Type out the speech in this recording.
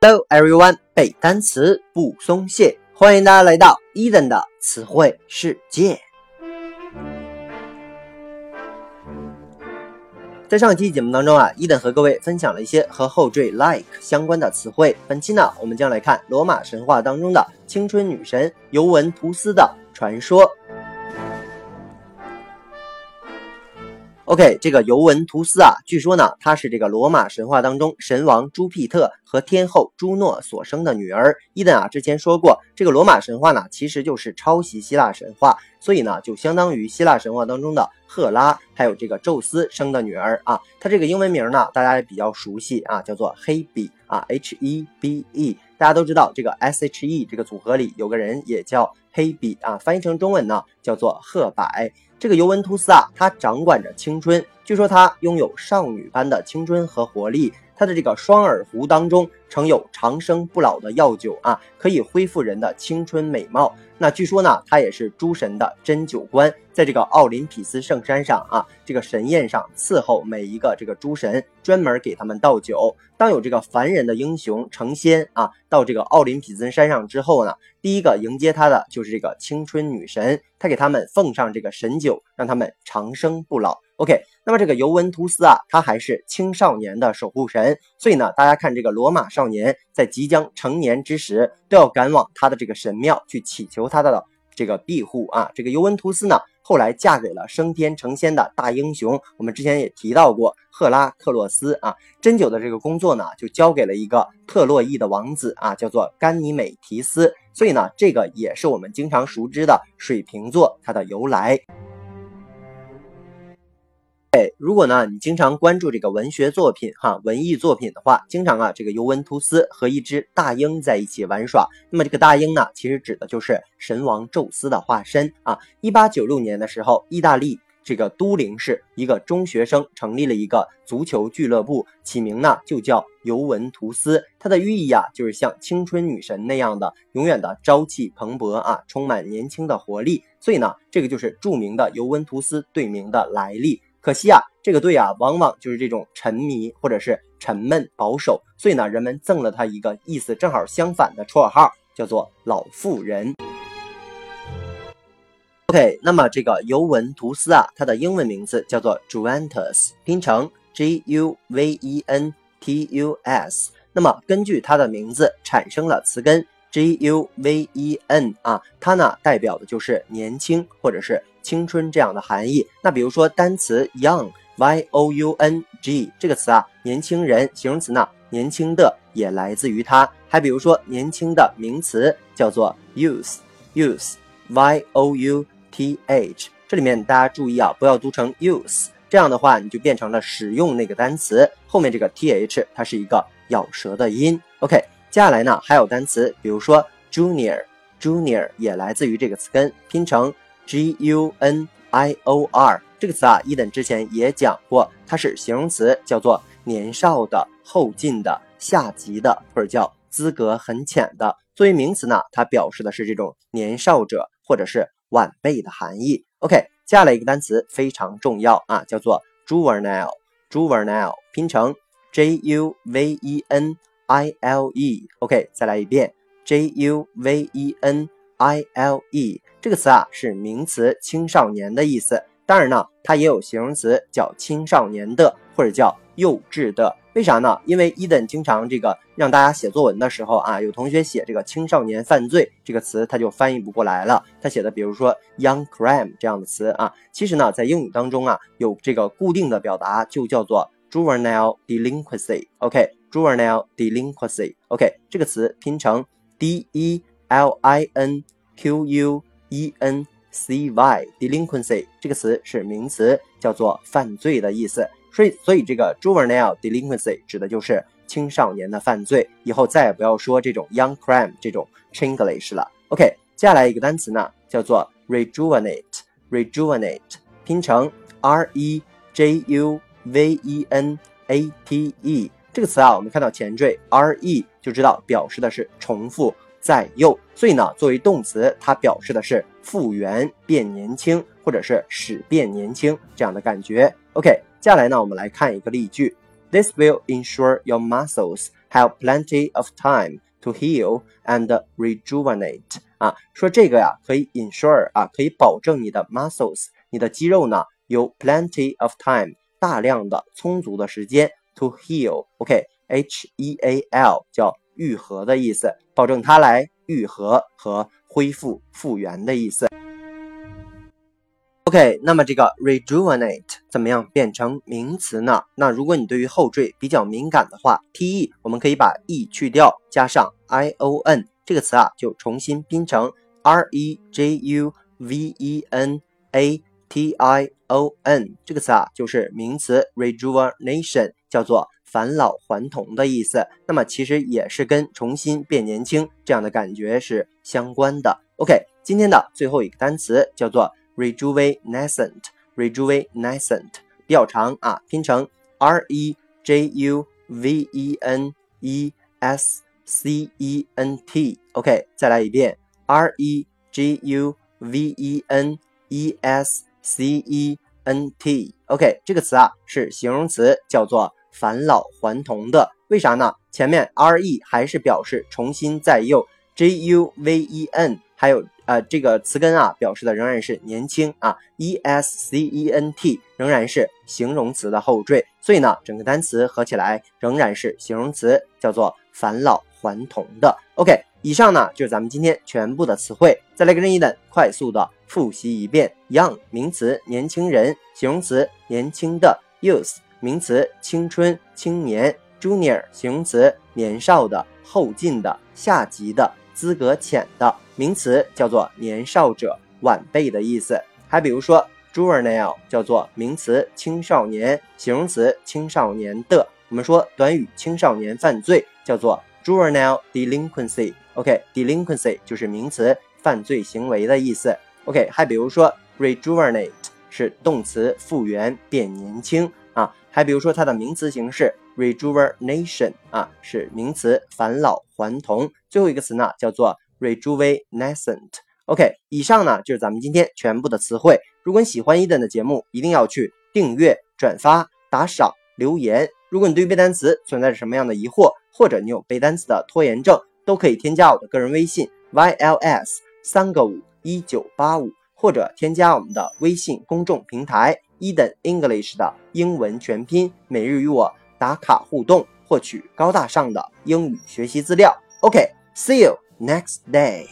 Hello everyone，背单词不松懈，欢迎大家来到 Eden 的词汇世界。在上一期节目当中啊，伊登和各位分享了一些和后缀 like 相关的词汇。本期呢，我们将来看罗马神话当中的青春女神尤文图斯的传说。OK，这个尤文图斯啊，据说呢，她是这个罗马神话当中神王朱庇特和天后朱诺所生的女儿。伊登啊，之前说过，这个罗马神话呢，其实就是抄袭希腊神话，所以呢，就相当于希腊神话当中的赫拉，还有这个宙斯生的女儿啊。她这个英文名呢，大家也比较熟悉啊，叫做黑比啊，H E B E。大家都知道，这个 S H E 这个组合里有个人也叫黑笔啊，翻译成中文呢，叫做赫柏。这个尤文图斯啊，他掌管着青春，据说他拥有少女般的青春和活力。他的这个双耳壶当中盛有长生不老的药酒啊，可以恢复人的青春美貌。那据说呢，他也是诸神的针灸官，在这个奥林匹斯圣山上啊，这个神宴上伺候每一个这个诸神，专门给他们倒酒。当有这个凡人的英雄成仙啊，到这个奥林匹斯山上之后呢，第一个迎接他的就是这个青春女神，她给他们奉上这个神酒，让他们长生不老。OK，那么这个尤文图斯啊，他还是青少年的守护神，所以呢，大家看这个罗马少年在即将成年之时，都要赶往他的这个神庙去祈求他的这个庇护啊。这个尤文图斯呢，后来嫁给了升天成仙的大英雄，我们之前也提到过赫拉克洛斯啊。针灸的这个工作呢，就交给了一个特洛伊的王子啊，叫做甘尼美提斯。所以呢，这个也是我们经常熟知的水瓶座它的由来。哎，如果呢，你经常关注这个文学作品哈，文艺作品的话，经常啊，这个尤文图斯和一只大鹰在一起玩耍。那么这个大鹰呢，其实指的就是神王宙斯的化身啊。一八九六年的时候，意大利这个都灵市一个中学生成立了一个足球俱乐部，起名呢就叫尤文图斯。它的寓意啊，就是像青春女神那样的，永远的朝气蓬勃啊，充满年轻的活力。所以呢，这个就是著名的尤文图斯队名的来历。可惜啊，这个队啊，往往就是这种沉迷或者是沉闷保守，所以呢，人们赠了他一个意思正好相反的绰号，叫做老妇人。OK，那么这个尤文图斯啊，它的英文名字叫做 Juventus，拼成 J U V E N T U S。那么根据它的名字产生了词根 J U V E N 啊，它呢代表的就是年轻或者是。青春这样的含义，那比如说单词 young，y o u n g 这个词啊，年轻人形容词呢，年轻的也来自于它。还比如说年轻的名词叫做 youth，youth，y o u t h，这里面大家注意啊，不要读成 use，这样的话你就变成了使用那个单词后面这个 t h 它是一个咬舌的音。OK，接下来呢还有单词，比如说 junior，junior 也来自于这个词根，拼成。G U N I O R 这个词啊，伊等之前也讲过，它是形容词，叫做年少的、后进的、下级的，或者叫资格很浅的。作为名词呢，它表示的是这种年少者或者是晚辈的含义。OK，接下来一个单词非常重要啊，叫做 juvenile，juvenile 拼成 J U V E N I L E。OK，再来一遍 J U V E N I L E。这个词啊是名词青少年的意思，当然呢，它也有形容词叫青少年的或者叫幼稚的。为啥呢？因为伊登经常这个让大家写作文的时候啊，有同学写这个青少年犯罪这个词，他就翻译不过来了。他写的比如说 young crime 这样的词啊，其实呢，在英语当中啊，有这个固定的表达就叫做 juvenile delinquency。OK，juvenile delinquency。OK，这个词拼成 d e l i n q u。e n c y delinquency 这个词是名词，叫做犯罪的意思。所以，所以这个 juvenile delinquency 指的就是青少年的犯罪。以后再也不要说这种 young crime 这种 Chinglish 了。OK，接下来一个单词呢，叫做 rejuvenate。rejuvenate 拼成 r e j u v e n a t e 这个词啊，我们看到前缀 r e 就知道表示的是重复。在幼，所以呢，作为动词，它表示的是复原、变年轻，或者是使变年轻这样的感觉。OK，接下来呢，我们来看一个例句：This will ensure your muscles have plenty of time to heal and rejuvenate。啊，说这个呀可以 ensure 啊，可以保证你的 muscles，你的肌肉呢有 plenty of time，大量的充足的时间 to heal。OK，H E A L 叫愈合的意思，保证它来愈合和恢复复原的意思。 OK，那么这个 rejuvenate 怎么样变成名词呢？那如果你对于后缀比较敏感的话，te 我们可以把 e 去掉，加上 ion 这个词啊，就重新拼成 rejuvenation。这个词啊，就是名词 rejuvenation，叫做返老还童的意思。那么其实也是跟重新变年轻这样的感觉是相关的。OK，今天的最后一个单词叫做。Rejuvenescent，rejuvenescent 比较长啊，拼成 r e j u v e n e s c e n t。OK，再来一遍 r e j u v e n e s c e n t。OK，这个词啊是形容词，叫做返老还童的。为啥呢？前面 r e 还是表示重新再幼，j u v e n 还有。呃，这个词根啊，表示的仍然是年轻啊，e s c e n t 仍然是形容词的后缀，所以呢，整个单词合起来仍然是形容词，叫做返老还童的。OK，以上呢就是咱们今天全部的词汇，再来跟着伊登快速的复习一遍：young 名词年轻人，形容词年轻的；youth 名词青春青年；junior 形容词年少的后进的下级的。资格浅的名词叫做年少者、晚辈的意思。还比如说，juvenile 叫做名词青少年，形容词青少年的。我们说短语青少年犯罪叫做 juvenile delinquency。OK，delinquency 就是名词犯罪行为的意思。OK，还比如说，rejuvenate 是动词复原、变年轻啊。还比如说它的名词形式。Rejuvenation 啊是名词，返老还童。最后一个词呢叫做 rejuvenescent。OK，以上呢就是咱们今天全部的词汇。如果你喜欢伊登的节目，一定要去订阅、转发、打赏、留言。如果你对背单词存在着什么样的疑惑，或者你有背单词的拖延症，都可以添加我的个人微信 yls 三个五一九八五，或者添加我们的微信公众平台伊登 English 的英文全拼，每日与我。打卡互动，获取高大上的英语学习资料。OK，see you next day。